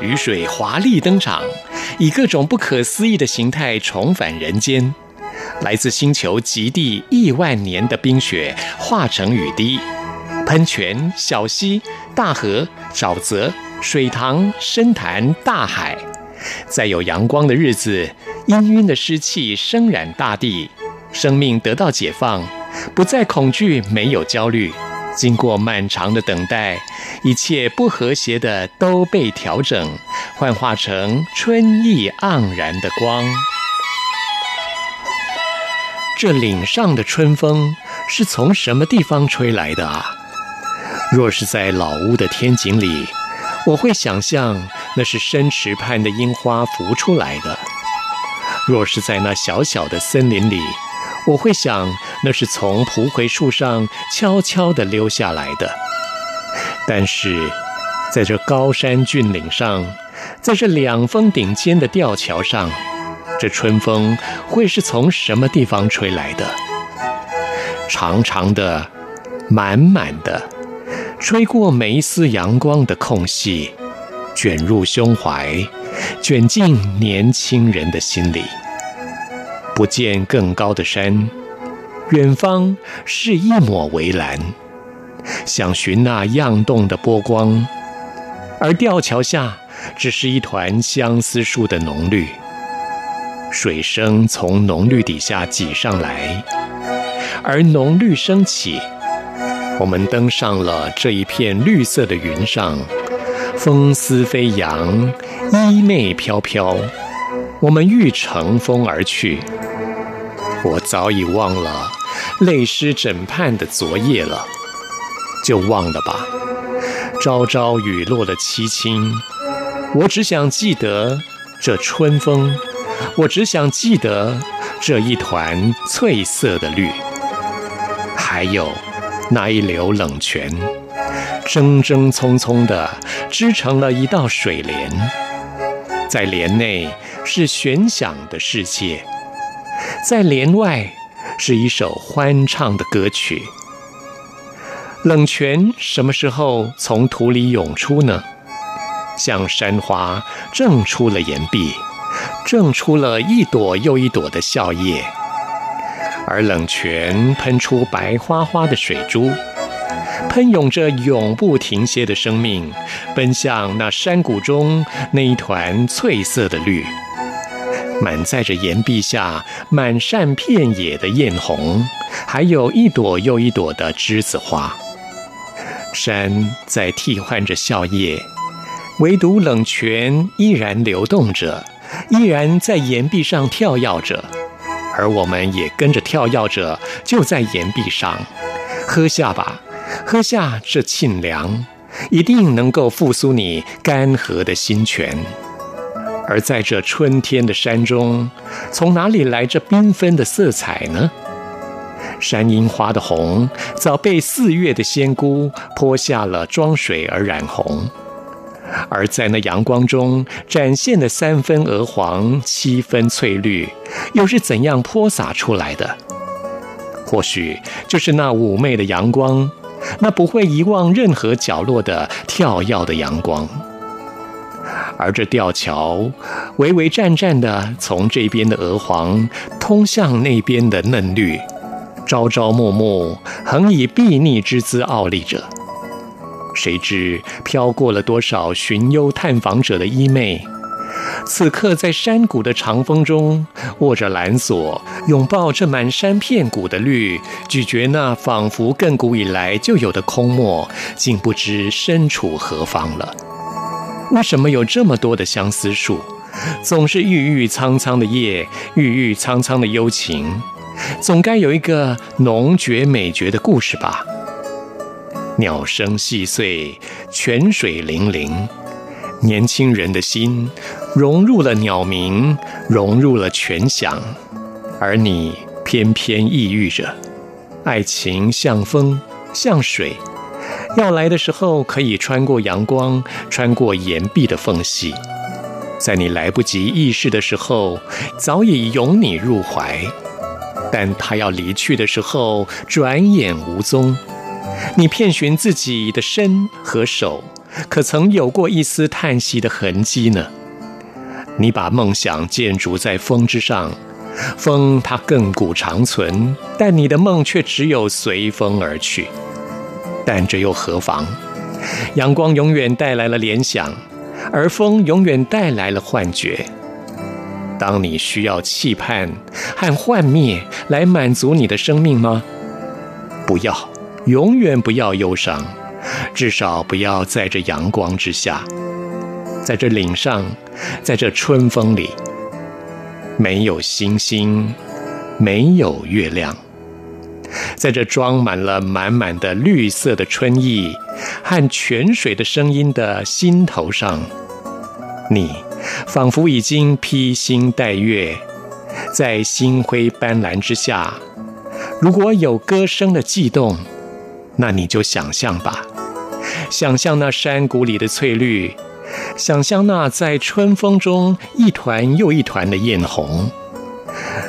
雨水华丽登场，以各种不可思议的形态重返人间。来自星球极地亿万年的冰雪化成雨滴，喷泉、小溪、大河、沼泽、水塘、深潭、大海，在有阳光的日子，氤氲的湿气升染大地，生命得到解放，不再恐惧，没有焦虑。经过漫长的等待，一切不和谐的都被调整，幻化成春意盎然的光。这岭上的春风是从什么地方吹来的啊？若是在老屋的天井里，我会想象那是深池畔的樱花浮出来的；若是在那小小的森林里，我会想，那是从蒲葵树上悄悄地溜下来的。但是，在这高山峻岭上，在这两峰顶尖的吊桥上，这春风会是从什么地方吹来的？长长的，满满的，吹过每一丝阳光的空隙，卷入胸怀，卷进年轻人的心里。不见更高的山，远方是一抹微蓝，想寻那漾动的波光，而吊桥下只是一团相思树的浓绿。水声从浓绿底下挤上来，而浓绿升起，我们登上了这一片绿色的云上，风丝飞扬，衣袂飘飘，我们欲乘风而去。我早已忘了泪湿枕畔的昨夜了，就忘了吧。朝朝雨落的凄清，我只想记得这春风，我只想记得这一团翠色的绿，还有那一流冷泉，怔怔匆匆地织成了一道水帘，在帘内是悬想的世界。在帘外是一首欢唱的歌曲。冷泉什么时候从土里涌出呢？像山花挣出了岩壁，挣出了一朵又一朵的笑靥。而冷泉喷出白花花的水珠，喷涌着永不停歇的生命，奔向那山谷中那一团翠色的绿。满载着岩壁下满山遍野的艳红，还有一朵又一朵的栀子花。山在替换着笑靥，唯独冷泉依然流动着，依然在岩壁上跳跃着，而我们也跟着跳跃着，就在岩壁上。喝下吧，喝下这沁凉，一定能够复苏你干涸的心泉。而在这春天的山中，从哪里来这缤纷的色彩呢？山樱花的红早被四月的仙姑泼下了妆水而染红，而在那阳光中展现的三分鹅黄、七分翠绿，又是怎样泼洒出来的？或许就是那妩媚的阳光，那不会遗忘任何角落的跳跃的阳光。而这吊桥，巍巍战战地从这边的鹅黄通向那边的嫩绿，朝朝暮暮，恒以睥睨之姿傲立着。谁知飘过了多少寻幽探访者的衣袂，此刻在山谷的长风中，握着蓝锁，拥抱这满山片谷的绿，咀嚼那仿佛亘古以来就有的空漠，竟不知身处何方了。为什么有这么多的相思树？总是郁郁苍苍的叶，郁郁苍苍的幽情，总该有一个浓绝美绝的故事吧？鸟声细碎，泉水泠泠。年轻人的心融入了鸟鸣，融入了泉响，而你偏偏抑郁着。爱情像风，像水，要来的时候可以穿过阳光，穿过岩壁的缝隙，在你来不及意识的时候，早已拥你入怀。但他要离去的时候，转眼无踪。你遍寻自己的身和手。可曾有过一丝叹息的痕迹呢？你把梦想建筑在风之上，风它亘古长存，但你的梦却只有随风而去。但这又何妨？阳光永远带来了联想，而风永远带来了幻觉。当你需要期盼和幻灭来满足你的生命吗？不要，永远不要忧伤。至少不要在这阳光之下，在这岭上，在这春风里，没有星星，没有月亮，在这装满了满满的绿色的春意和泉水的声音的心头上，你仿佛已经披星戴月，在星辉斑斓之下，如果有歌声的悸动，那你就想象吧。想象那山谷里的翠绿，想象那在春风中一团又一团的艳红，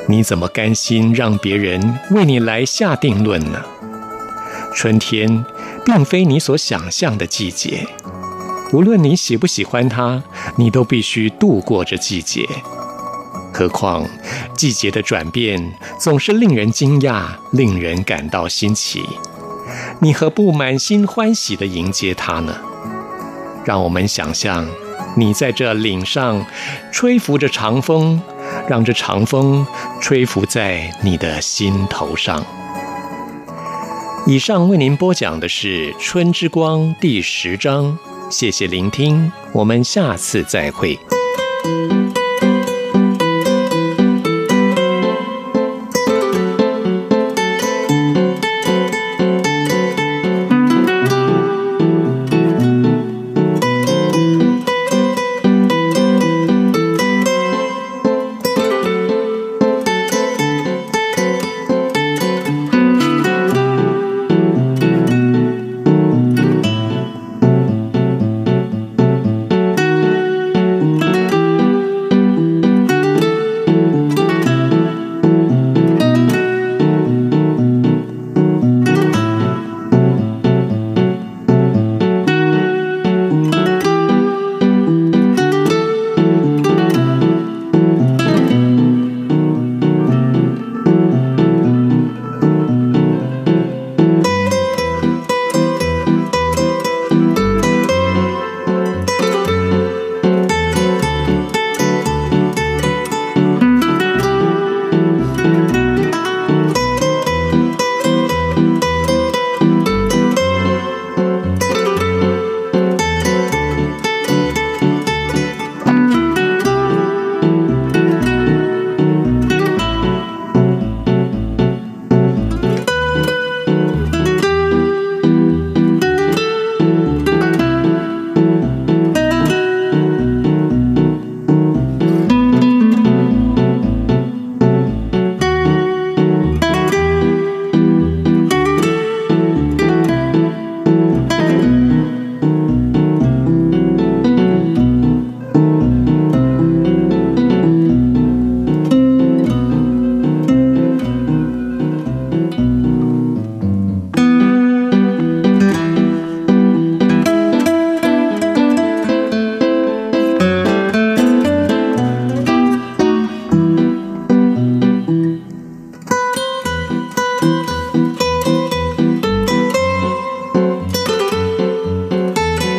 你怎么甘心让别人为你来下定论呢？春天并非你所想象的季节，无论你喜不喜欢它，你都必须度过这季节。何况季节的转变总是令人惊讶，令人感到新奇。你何不满心欢喜地迎接它呢？让我们想象，你在这岭上吹拂着长风，让这长风吹拂在你的心头上。以上为您播讲的是《春之光》第十章，谢谢聆听，我们下次再会。